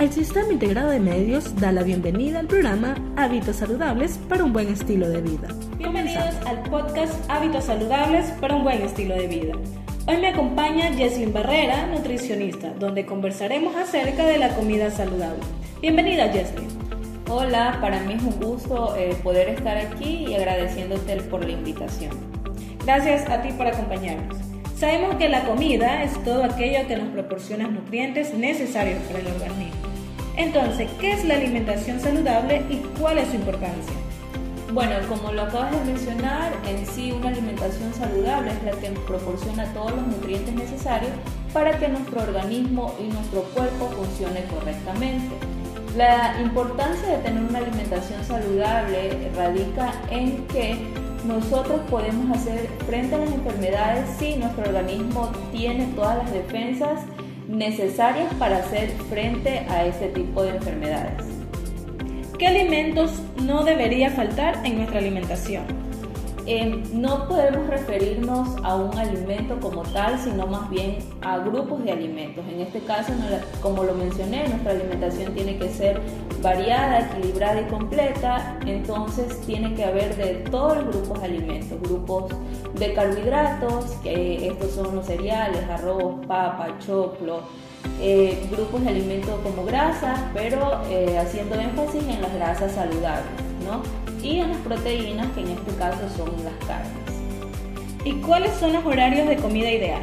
El Sistema Integrado de Medios da la bienvenida al programa Hábitos Saludables para un buen estilo de vida. Bienvenidos al podcast Hábitos Saludables para un buen estilo de vida. Hoy me acompaña Jesslyn Barrera, nutricionista, donde conversaremos acerca de la comida saludable. Bienvenida Jesslyn. Hola, para mí es un gusto eh, poder estar aquí y agradeciéndote por la invitación. Gracias a ti por acompañarnos. Sabemos que la comida es todo aquello que nos proporciona nutrientes necesarios para el organismo. Entonces, ¿qué es la alimentación saludable y cuál es su importancia? Bueno, como lo acabas de mencionar, en sí una alimentación saludable es la que proporciona todos los nutrientes necesarios para que nuestro organismo y nuestro cuerpo funcione correctamente. La importancia de tener una alimentación saludable radica en que nosotros podemos hacer frente a las enfermedades si nuestro organismo tiene todas las defensas necesarias para hacer frente a este tipo de enfermedades. ¿Qué alimentos no debería faltar en nuestra alimentación? No podemos referirnos a un alimento como tal, sino más bien a grupos de alimentos. En este caso, como lo mencioné, nuestra alimentación tiene que ser variada, equilibrada y completa, entonces tiene que haber de todos los grupos de alimentos, grupos de carbohidratos, que estos son los cereales, arroz, papa, choclo, eh, grupos de alimentos como grasas, pero eh, haciendo énfasis en las grasas saludables, ¿no? Y en las proteínas, que en este caso son las carnes. ¿Y cuáles son los horarios de comida ideal?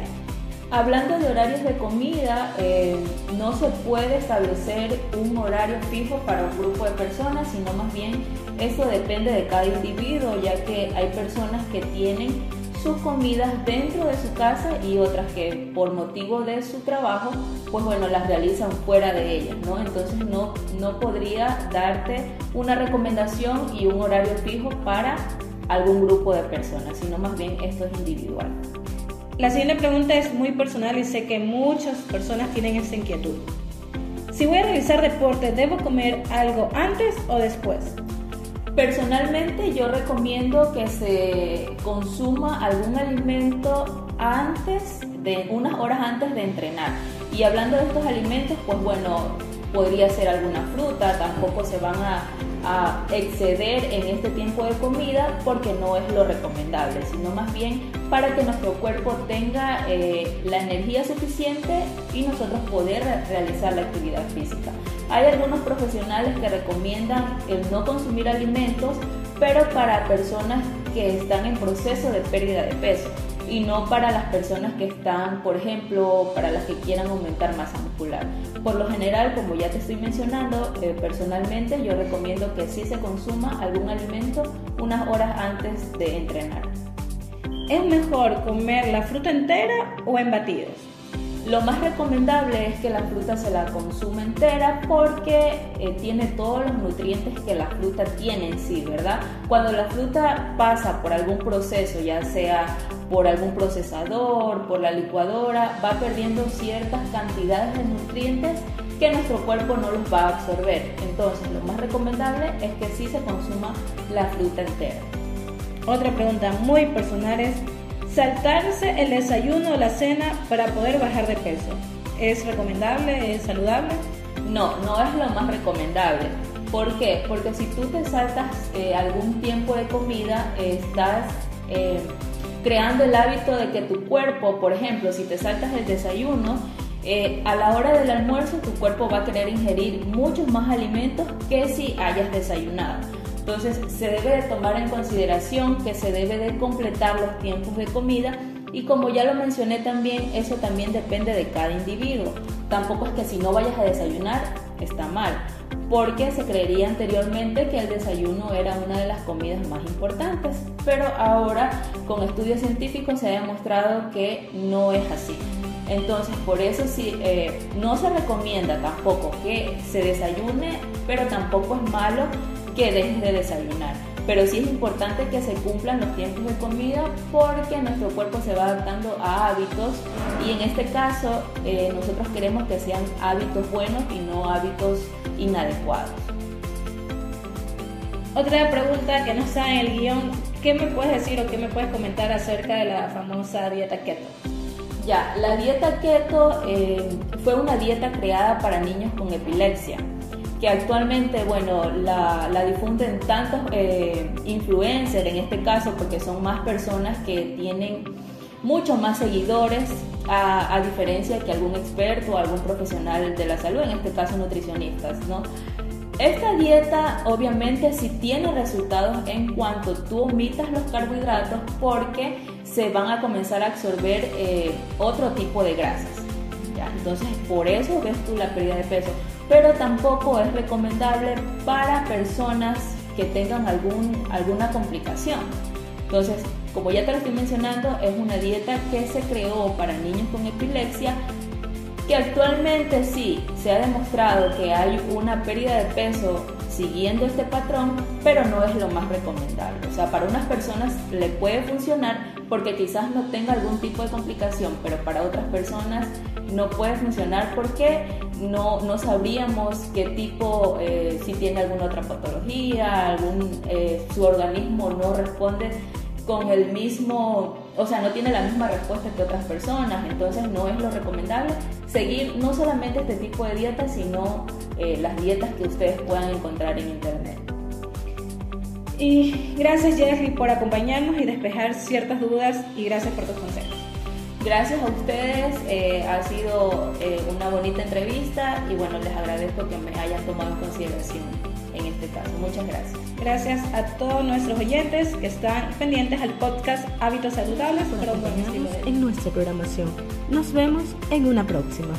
Hablando de horarios de comida, eh, no se puede establecer un horario fijo para un grupo de personas, sino más bien eso depende de cada individuo, ya que hay personas que tienen sus comidas dentro de su casa y otras que por motivo de su trabajo, pues bueno, las realizan fuera de ellas, ¿no? Entonces no, no podría darte una recomendación y un horario fijo para algún grupo de personas, sino más bien esto es individual. La siguiente pregunta es muy personal y sé que muchas personas tienen esta inquietud. Si voy a realizar deporte, ¿debo comer algo antes o después? Personalmente yo recomiendo que se consuma algún alimento antes de unas horas antes de entrenar. Y hablando de estos alimentos, pues bueno, podría ser alguna fruta, tampoco se van a, exceder en este tiempo de comida porque no es lo recomendable, sino más bien para que nuestro cuerpo tenga eh, la energía suficiente y nosotros poder realizar la actividad física. Hay algunos profesionales que recomiendan el no consumir alimentos, pero para personas que están en proceso de pérdida de peso y no para las personas que están, por ejemplo, para las que quieran aumentar masa muscular. Por lo general, como ya te estoy mencionando, eh, personalmente yo recomiendo que sí se consuma algún alimento unas horas antes de entrenar. ¿Es mejor comer la fruta entera o en batidos? Lo más recomendable es que la fruta se la consuma entera porque eh, tiene todos los nutrientes que la fruta tiene en sí, ¿verdad? Cuando la fruta pasa por algún proceso, ya sea por algún procesador, por la licuadora, va perdiendo ciertas cantidades de nutrientes que nuestro cuerpo no los va a absorber. Entonces, lo más recomendable es que sí se consuma la fruta entera. Otra pregunta muy personal es saltarse el desayuno o la cena para poder bajar de peso. ¿Es recomendable? ¿Es saludable? No, no es lo más recomendable. ¿Por qué? Porque si tú te saltas eh, algún tiempo de comida, estás eh, creando el hábito de que tu cuerpo, por ejemplo, si te saltas el desayuno, eh, a la hora del almuerzo tu cuerpo va a querer ingerir muchos más alimentos que si hayas desayunado. Entonces se debe de tomar en consideración que se debe de completar los tiempos de comida y como ya lo mencioné también, eso también depende de cada individuo. Tampoco es que si no vayas a desayunar está mal, porque se creería anteriormente que el desayuno era una de las comidas más importantes, pero ahora con estudios científicos se ha demostrado que no es así. Entonces, por eso sí, eh, no se recomienda tampoco que se desayune, pero tampoco es malo que dejes de desayunar. Pero sí es importante que se cumplan los tiempos de comida porque nuestro cuerpo se va adaptando a hábitos y en este caso eh, nosotros queremos que sean hábitos buenos y no hábitos inadecuados. Otra pregunta que no está en el guion, ¿qué me puedes decir o qué me puedes comentar acerca de la famosa dieta keto? Ya, la dieta keto eh, fue una dieta creada para niños con epilepsia, que actualmente, bueno, la, difunden tantos eh, influencers en este caso, porque son más personas que tienen muchos más seguidores, a, diferencia que algún experto o algún profesional de la salud, en este caso nutricionistas, ¿no? Esta dieta obviamente sí tiene resultados en cuanto tú omitas los carbohidratos porque se van a comenzar a absorber eh, otro tipo de grasas. Entonces por eso ves tú la pérdida de peso. Pero tampoco es recomendable para personas que tengan algún, alguna complicación. Entonces, como ya te lo estoy mencionando, es una dieta que se creó para niños con epilepsia que actualmente sí se ha demostrado que hay una pérdida de peso siguiendo este patrón, pero no es lo más recomendable. O sea, para unas personas le puede funcionar porque quizás no tenga algún tipo de complicación, pero para otras personas no puede funcionar porque no, no sabríamos qué tipo, eh, si tiene alguna otra patología, algún, eh, su organismo no responde con el mismo, o sea, no tiene la misma respuesta que otras personas, entonces no es lo recomendable seguir no solamente este tipo de dietas, sino eh, las dietas que ustedes puedan encontrar en internet. Y gracias Jerry por acompañarnos y despejar ciertas dudas y gracias por tus consejos. Gracias a ustedes, eh, ha sido eh, una bonita entrevista y bueno, les agradezco que me hayan tomado en consideración en este caso. Muchas gracias. Gracias a todos nuestros oyentes que están pendientes al podcast Hábitos Saludables estilo en nuestra programación. Nos vemos en una próxima.